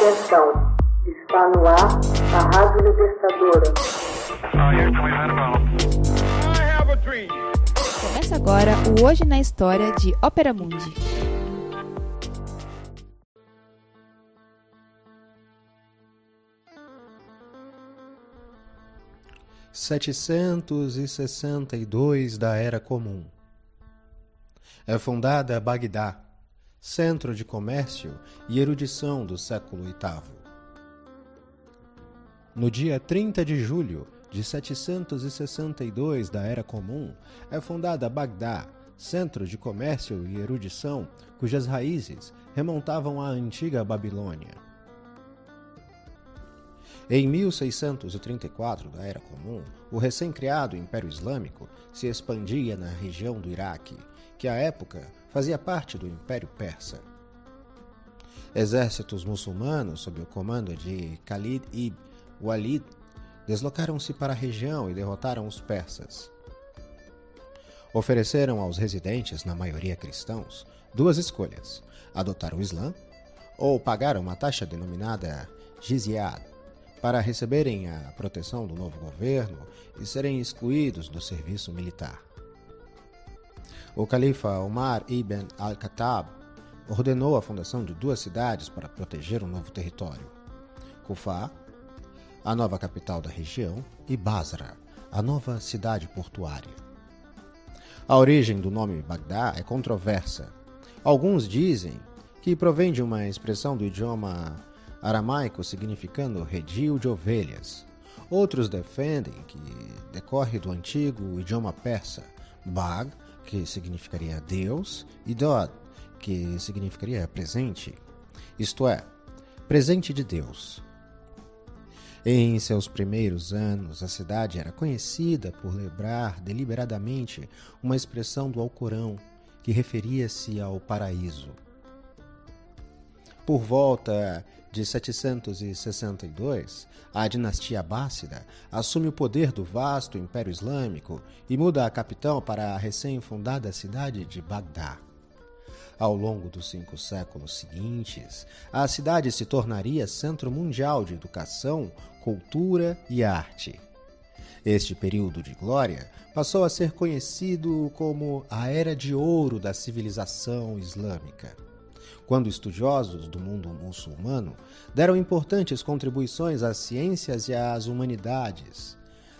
Atenção, está no ar a Rádio Libertadora. Começa agora o Hoje na História de Ópera Mundi. Setecentos e sessenta e dois da Era Comum. É fundada Bagdá, centro de comércio e erudição do século VIII. No dia 30 de julho de 762 da Era Comum, é fundada Bagdá, centro de comércio e erudição cujas raízes remontavam à antiga Babilônia. Em 1634 da Era Comum, o recém-criado Império Islâmico se expandia na região do Iraque, que à época fazia parte do Império Persa. Exércitos muçulmanos, sob o comando de Khalid ibn Walid, deslocaram-se para a região e derrotaram os persas. Ofereceram aos residentes, na maioria cristãos, duas escolhas: adotar o Islã ou pagar uma taxa denominada jizyat para receberem a proteção do novo governo e serem excluídos do serviço militar. O califa Omar ibn al-Khattab ordenou a fundação de duas cidades para proteger o novo território: Kufá, a nova capital da região, e Basra, a nova cidade portuária. A origem do nome Bagdá é controversa. Alguns dizem que provém de uma expressão do idioma aramaico significando redil de ovelhas. Outros defendem que decorre do antigo idioma persa, Bag, que significaria Deus, e Dod, que significaria presente, isto é, presente de Deus. Em seus primeiros anos, a cidade era conhecida por lembrar deliberadamente uma expressão do Alcorão que referia-se ao paraíso. Por volta de 762, a dinastia Abássida assume o poder do vasto Império Islâmico e muda a capital para a recém-fundada cidade de Bagdá. Ao longo dos cinco séculos seguintes, a cidade se tornaria centro mundial de educação, cultura e arte. Este período de glória passou a ser conhecido como a Era de Ouro da civilização islâmica quando estudiosos do mundo muçulmano deram importantes contribuições às ciências e às humanidades.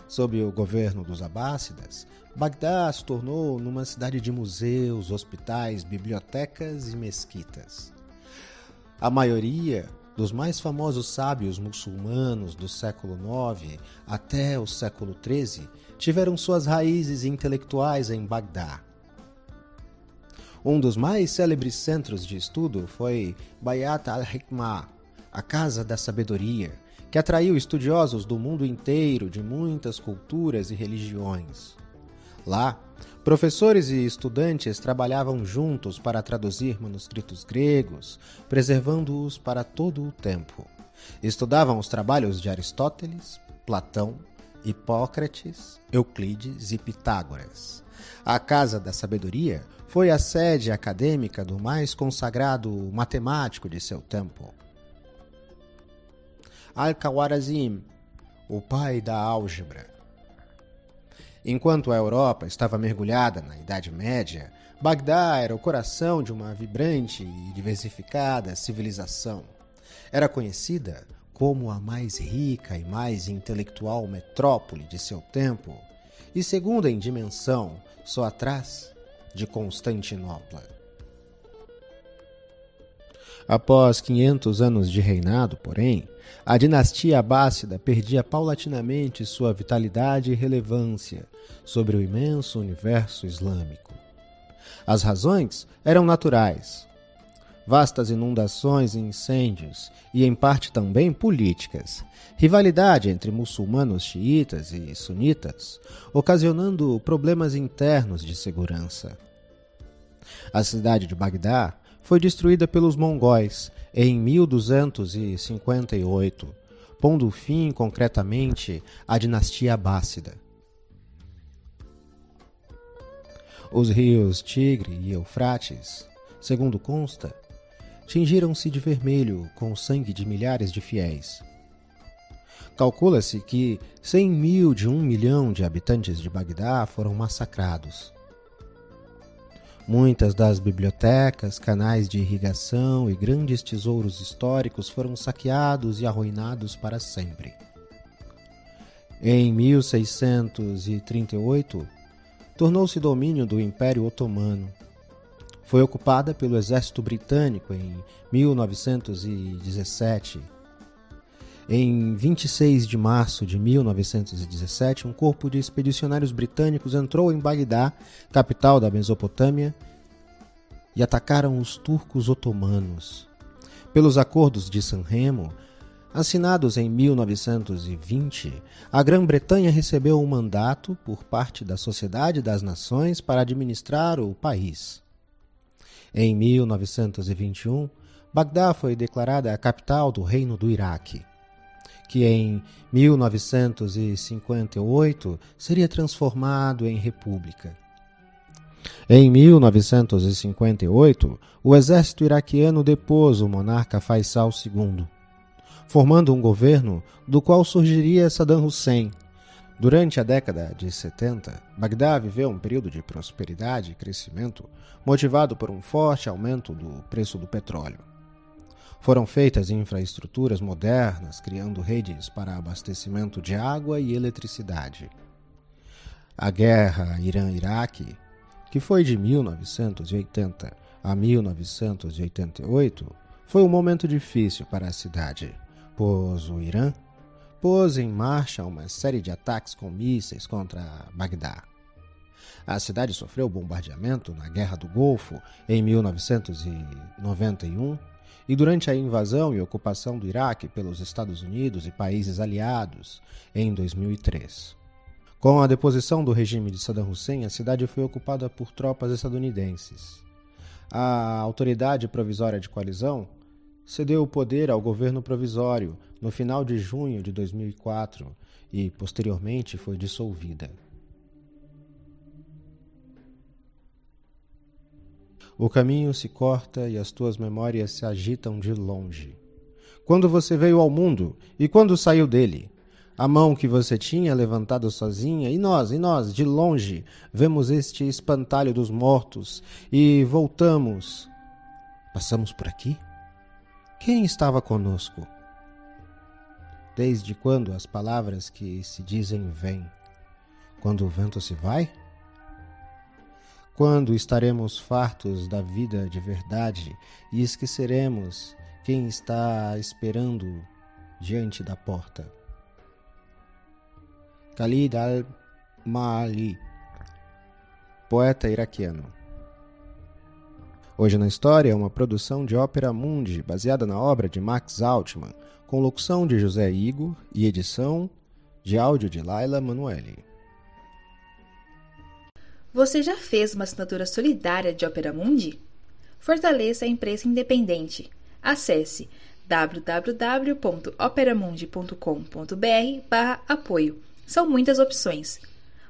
Sob o governo dos Abássidas, Bagdá se tornou numa cidade de museus, hospitais, bibliotecas e mesquitas. A maioria dos mais famosos sábios muçulmanos do século IX até o século XIII tiveram suas raízes intelectuais em Bagdá. Um dos mais célebres centros de estudo foi Bayat al-Hikmah, a Casa da Sabedoria, que atraiu estudiosos do mundo inteiro de muitas culturas e religiões. Lá, professores e estudantes trabalhavam juntos para traduzir manuscritos gregos, preservando-os para todo o tempo. Estudavam os trabalhos de Aristóteles, Platão, Hipócrates, Euclides e Pitágoras. A Casa da Sabedoria foi a sede acadêmica do mais consagrado matemático de seu tempo. Al-Khawarazm, o pai da álgebra. Enquanto a Europa estava mergulhada na Idade Média, Bagdá era o coração de uma vibrante e diversificada civilização. Era conhecida como a mais rica e mais intelectual metrópole de seu tempo, e segunda em dimensão, só atrás de Constantinopla. Após 500 anos de reinado, porém, a dinastia abássida perdia paulatinamente sua vitalidade e relevância sobre o imenso universo islâmico. As razões eram naturais. Vastas inundações e incêndios, e em parte também políticas, rivalidade entre muçulmanos xiitas e sunitas, ocasionando problemas internos de segurança. A cidade de Bagdá foi destruída pelos mongóis em 1258, pondo fim concretamente à dinastia abássida. Os rios Tigre e Eufrates, segundo consta, tingiram-se de vermelho com o sangue de milhares de fiéis. Calcula-se que 100 mil de um milhão de habitantes de Bagdá foram massacrados. Muitas das bibliotecas, canais de irrigação e grandes tesouros históricos foram saqueados e arruinados para sempre. Em 1638, tornou-se domínio do Império Otomano. Foi ocupada pelo exército britânico em 1917 em 26 de março de 1917, um corpo de expedicionários britânicos entrou em Bagdá, capital da Mesopotâmia, e atacaram os turcos otomanos. Pelos acordos de San Remo, assinados em 1920, a Grã-Bretanha recebeu um mandato por parte da Sociedade das Nações para administrar o país. Em 1921, Bagdá foi declarada a capital do Reino do Iraque que em 1958 seria transformado em república. Em 1958, o exército iraquiano depôs o monarca Faisal II, formando um governo do qual surgiria Saddam Hussein. Durante a década de 70, Bagdá viveu um período de prosperidade e crescimento motivado por um forte aumento do preço do petróleo. Foram feitas infraestruturas modernas, criando redes para abastecimento de água e eletricidade. A guerra Irã-Iraque, que foi de 1980 a 1988, foi um momento difícil para a cidade, pois o Irã pôs em marcha uma série de ataques com mísseis contra Bagdá. A cidade sofreu bombardeamento na Guerra do Golfo em 1991 e durante a invasão e ocupação do Iraque pelos Estados Unidos e países aliados em 2003. Com a deposição do regime de Saddam Hussein, a cidade foi ocupada por tropas estadunidenses. A Autoridade Provisória de Coalizão cedeu o poder ao governo provisório no final de junho de 2004 e, posteriormente, foi dissolvida. O caminho se corta e as tuas memórias se agitam de longe. Quando você veio ao mundo e quando saiu dele, a mão que você tinha levantada sozinha, e nós, e nós, de longe, vemos este espantalho dos mortos e voltamos. Passamos por aqui? Quem estava conosco? Desde quando as palavras que se dizem vêm? Quando o vento se vai? Quando estaremos fartos da vida de verdade e esqueceremos quem está esperando diante da porta? Khalid al-Mali, poeta iraquiano. Hoje na História é uma produção de Ópera Mundi, baseada na obra de Max Altman, com locução de José Igor e edição de áudio de Laila Manueli. Você já fez uma assinatura solidária de Opera Mundi? Fortaleça a imprensa independente. Acesse www.operamundi.com.br/apoio. São muitas opções.